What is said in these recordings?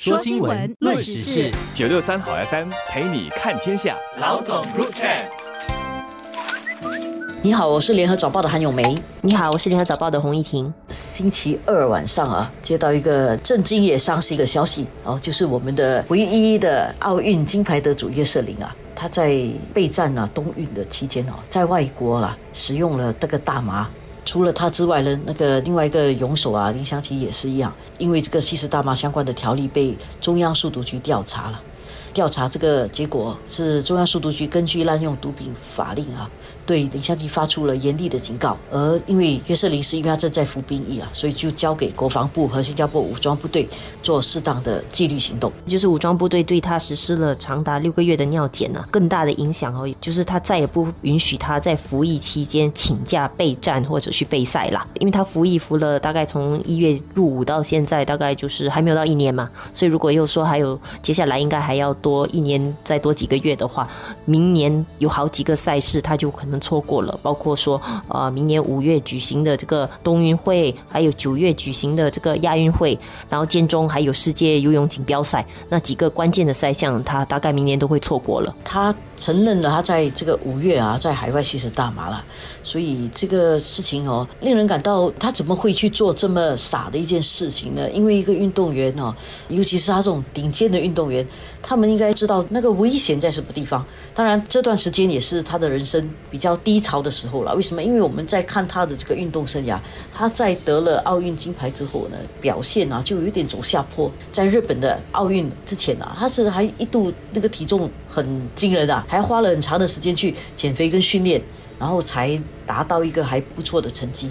说新闻，论时事，九六三好 FM 陪你看天下。老总入场。你好，我是联合早报的韩永梅。你好，我是联合早报的洪一婷。星期二晚上啊，接到一个震惊也伤心的消息哦，就是我们的唯一的奥运金牌得主叶瑟琳啊，她在备战啊冬运的期间哦，在外国啦使用了这个大麻。除了他之外呢，那个另外一个泳手啊，林湘琪也是一样，因为这个吸食大麻相关的条例被中央速毒局调查了。调查这个结果是中央速毒局根据滥用毒品法令啊，对林湘基发出了严厉的警告。而因为约瑟琳是因为他正在服兵役啊，所以就交给国防部和新加坡武装部队做适当的纪律行动。就是武装部队对他实施了长达六个月的尿检呢，更大的影响哦，就是他再也不允许他在服役期间请假备战或者去备赛啦。因为他服役服了大概从一月入伍到现在，大概就是还没有到一年嘛，所以如果又说还有接下来应该还要多。多一年再多几个月的话，明年有好几个赛事他就可能错过了，包括说呃明年五月举行的这个冬运会，还有九月举行的这个亚运会，然后建中还有世界游泳锦标赛，那几个关键的赛项，他大概明年都会错过了。他承认了他在这个五月啊，在海外吸食大麻了，所以这个事情哦，令人感到他怎么会去做这么傻的一件事情呢？因为一个运动员哦，尤其是他这种顶尖的运动员，他们。应该知道那个危险在什么地方。当然，这段时间也是他的人生比较低潮的时候了。为什么？因为我们在看他的这个运动生涯，他在得了奥运金牌之后呢，表现啊就有点走下坡。在日本的奥运之前啊，他是还一度那个体重很惊人啊，还花了很长的时间去减肥跟训练，然后才达到一个还不错的成绩。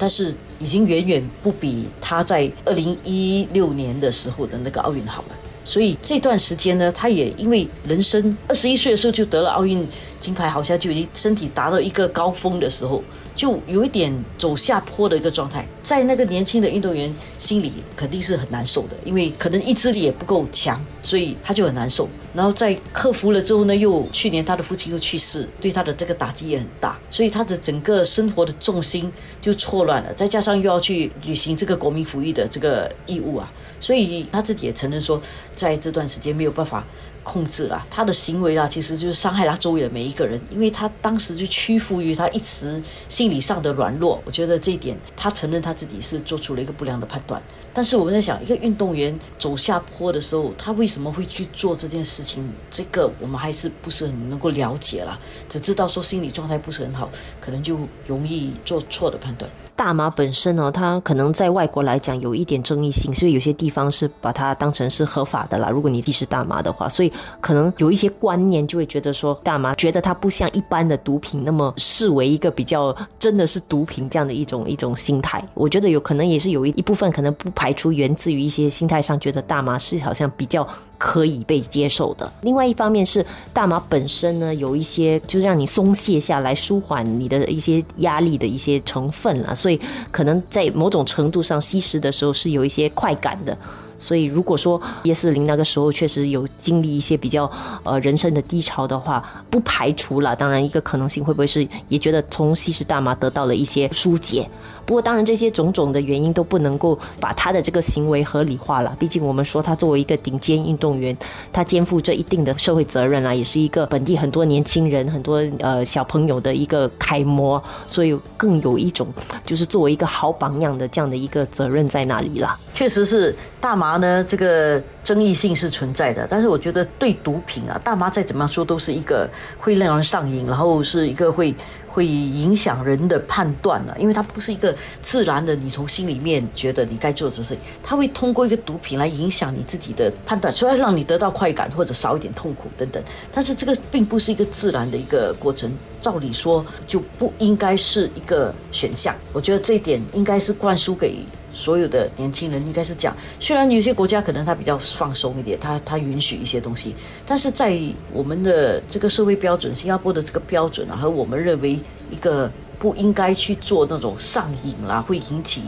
但是已经远远不比他在二零一六年的时候的那个奥运好了。所以这段时间呢，他也因为人生二十一岁的时候就得了奥运金牌，好像就已经身体达到一个高峰的时候。就有一点走下坡的一个状态，在那个年轻的运动员心里肯定是很难受的，因为可能意志力也不够强，所以他就很难受。然后在克服了之后呢，又去年他的父亲又去世，对他的这个打击也很大，所以他的整个生活的重心就错乱了。再加上又要去履行这个国民服役的这个义务啊，所以他自己也承认说，在这段时间没有办法。控制了他的行为啊，其实就是伤害他周围的每一个人，因为他当时就屈服于他一时心理上的软弱。我觉得这一点，他承认他自己是做出了一个不良的判断。但是我们在想，一个运动员走下坡的时候，他为什么会去做这件事情？这个我们还是不是很能够了解了，只知道说心理状态不是很好，可能就容易做错的判断。大麻本身呢，它可能在外国来讲有一点争议性，所以有些地方是把它当成是合法的啦。如果你既是大麻的话，所以可能有一些观念就会觉得说，大麻觉得它不像一般的毒品那么视为一个比较真的是毒品这样的一种一种心态。我觉得有可能也是有一一部分可能不排除源自于一些心态上觉得大麻是好像比较。可以被接受的。另外一方面是大麻本身呢，有一些就是让你松懈下来、舒缓你的一些压力的一些成分啊，所所以可能在某种程度上吸食的时候是有一些快感的。所以如果说叶士林那个时候确实有经历一些比较呃人生的低潮的话，不排除了。当然一个可能性会不会是也觉得从吸食大麻得到了一些疏解。不过，当然这些种种的原因都不能够把他的这个行为合理化了。毕竟，我们说他作为一个顶尖运动员，他肩负着一定的社会责任啦，也是一个本地很多年轻人、很多呃小朋友的一个楷模，所以更有一种就是作为一个好榜样的这样的一个责任在那里了。确实是大麻呢，这个争议性是存在的。但是，我觉得对毒品啊，大麻再怎么样说都是一个会让人上瘾，然后是一个会。会影响人的判断了，因为它不是一个自然的，你从心里面觉得你该做什么事情，它会通过一个毒品来影响你自己的判断，除了让你得到快感或者少一点痛苦等等。但是这个并不是一个自然的一个过程，照理说就不应该是一个选项。我觉得这一点应该是灌输给。所有的年轻人应该是讲，虽然有些国家可能他比较放松一点，他他允许一些东西，但是在我们的这个社会标准，新加坡的这个标准啊，和我们认为一个不应该去做那种上瘾啦，会引起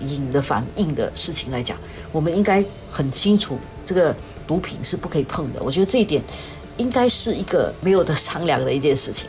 瘾的反应的事情来讲，我们应该很清楚，这个毒品是不可以碰的。我觉得这一点应该是一个没有得商量的一件事情。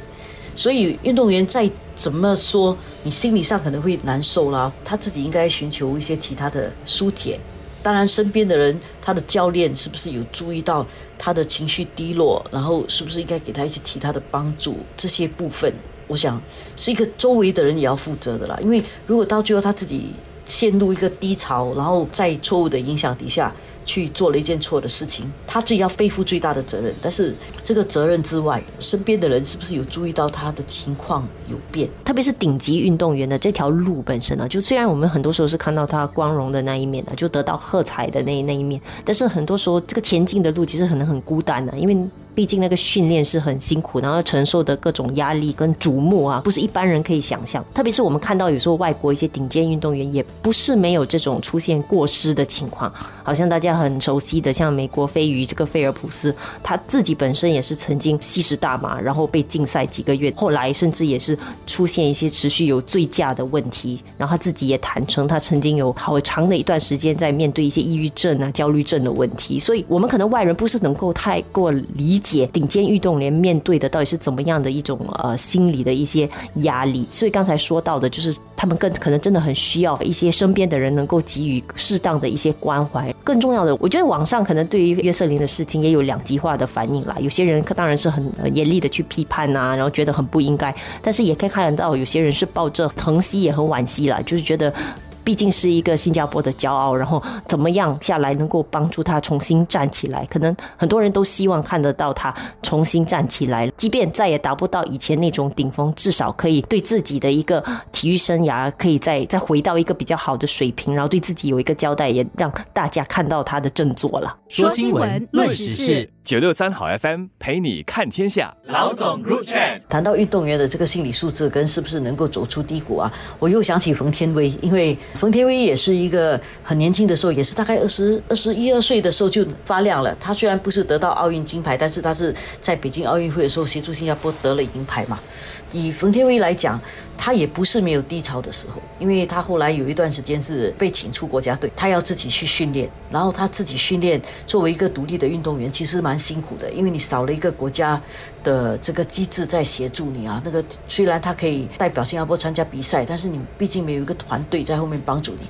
所以运动员再怎么说，你心理上可能会难受啦，他自己应该寻求一些其他的疏解，当然，身边的人，他的教练是不是有注意到他的情绪低落，然后是不是应该给他一些其他的帮助？这些部分，我想是一个周围的人也要负责的啦。因为如果到最后他自己陷入一个低潮，然后在错误的影响底下。去做了一件错的事情，他自己要背负最大的责任。但是这个责任之外，身边的人是不是有注意到他的情况有变？特别是顶级运动员的这条路本身呢？就虽然我们很多时候是看到他光荣的那一面的，就得到喝彩的那那一面，但是很多时候这个前进的路其实可能很孤单的，因为。毕竟那个训练是很辛苦，然后承受的各种压力跟瞩目啊，不是一般人可以想象。特别是我们看到有时候外国一些顶尖运动员，也不是没有这种出现过失的情况。好像大家很熟悉的，像美国飞鱼这个菲尔普斯，他自己本身也是曾经吸食大麻，然后被禁赛几个月，后来甚至也是出现一些持续有醉驾的问题。然后他自己也坦诚，他曾经有好长的一段时间在面对一些抑郁症啊、焦虑症的问题。所以，我们可能外人不是能够太过理。解顶尖运动员面对的到底是怎么样的一种呃心理的一些压力，所以刚才说到的就是他们更可能真的很需要一些身边的人能够给予适当的一些关怀。更重要我觉得网上可能对于约瑟琳的事情也有两极化的反应啦。有些人当然是很严厉的去批判啊，然后觉得很不应该，但是也可以看得到有些人是抱着疼惜也很惋惜啦，就是觉得。毕竟是一个新加坡的骄傲，然后怎么样下来能够帮助他重新站起来？可能很多人都希望看得到他重新站起来，即便再也达不到以前那种顶峰，至少可以对自己的一个体育生涯可以再再回到一个比较好的水平，然后对自己有一个交代，也让大家看到他的振作了。说新闻，论时事。九六三好 FM 陪你看天下，老总 Group Chat 谈到运动员的这个心理素质跟是不是能够走出低谷啊，我又想起冯天威，因为冯天威也是一个很年轻的时候，也是大概二十二十一二岁的时候就发亮了。他虽然不是得到奥运金牌，但是他是在北京奥运会的时候协助新加坡得了银牌嘛。以冯天威来讲，他也不是没有低潮的时候，因为他后来有一段时间是被请出国家队，他要自己去训练，然后他自己训练，作为一个独立的运动员，其实蛮辛苦的，因为你少了一个国家的这个机制在协助你啊。那个虽然他可以代表新加坡参加比赛，但是你毕竟没有一个团队在后面帮助你，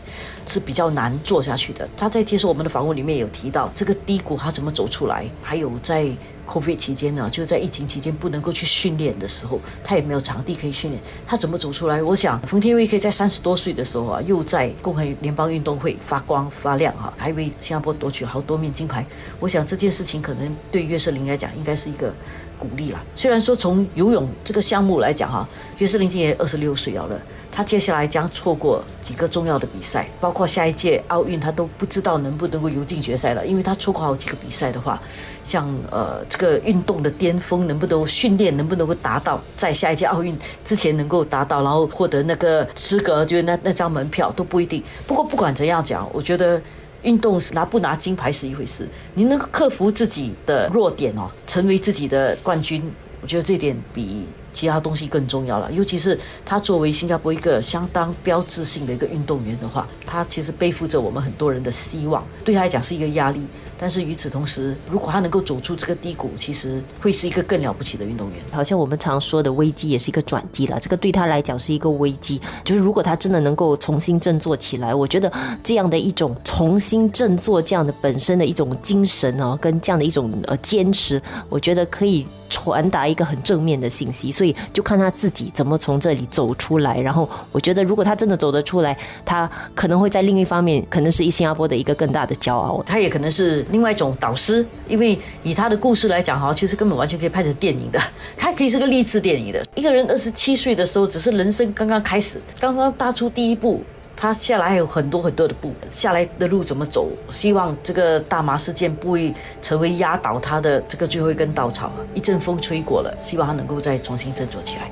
是比较难做下去的。他在接受我们的访问里面有提到这个低谷他怎么走出来，还有在。COVID 期间呢，就在疫情期间不能够去训练的时候，他也没有场地可以训练，他怎么走出来？我想冯天威可以在三十多岁的时候啊，又在共和联邦运动会发光发亮啊，还为新加坡夺取好多面金牌。我想这件事情可能对约瑟琳来讲，应该是一个鼓励啦。虽然说从游泳这个项目来讲哈，约瑟琳今年二十六岁了。他接下来将错过几个重要的比赛，包括下一届奥运，他都不知道能不能够游进决赛了。因为他错过好几个比赛的话，像呃这个运动的巅峰能不能训练能不能够达到，在下一届奥运之前能够达到，然后获得那个资格，就是那那张门票都不一定。不过不管怎样讲，我觉得运动拿不拿金牌是一回事，你能克服自己的弱点哦，成为自己的冠军，我觉得这点比。其他东西更重要了，尤其是他作为新加坡一个相当标志性的一个运动员的话，他其实背负着我们很多人的希望，对他来讲是一个压力。但是与此同时，如果他能够走出这个低谷，其实会是一个更了不起的运动员。好像我们常说的危机也是一个转机了，这个对他来讲是一个危机。就是如果他真的能够重新振作起来，我觉得这样的一种重新振作，这样的本身的一种精神哦，跟这样的一种呃坚持，我觉得可以传达一个很正面的信息。所以就看他自己怎么从这里走出来。然后我觉得，如果他真的走得出来，他可能会在另一方面，可能是一新加坡的一个更大的骄傲。他也可能是。另外一种导师，因为以他的故事来讲哈，其实根本完全可以拍成电影的，他可以是个励志电影的。一个人二十七岁的时候，只是人生刚刚开始，刚刚踏出第一步，他下来还有很多很多的步，下来的路怎么走？希望这个大麻事件不会成为压倒他的这个最后一根稻草。一阵风吹过了，希望他能够再重新振作起来。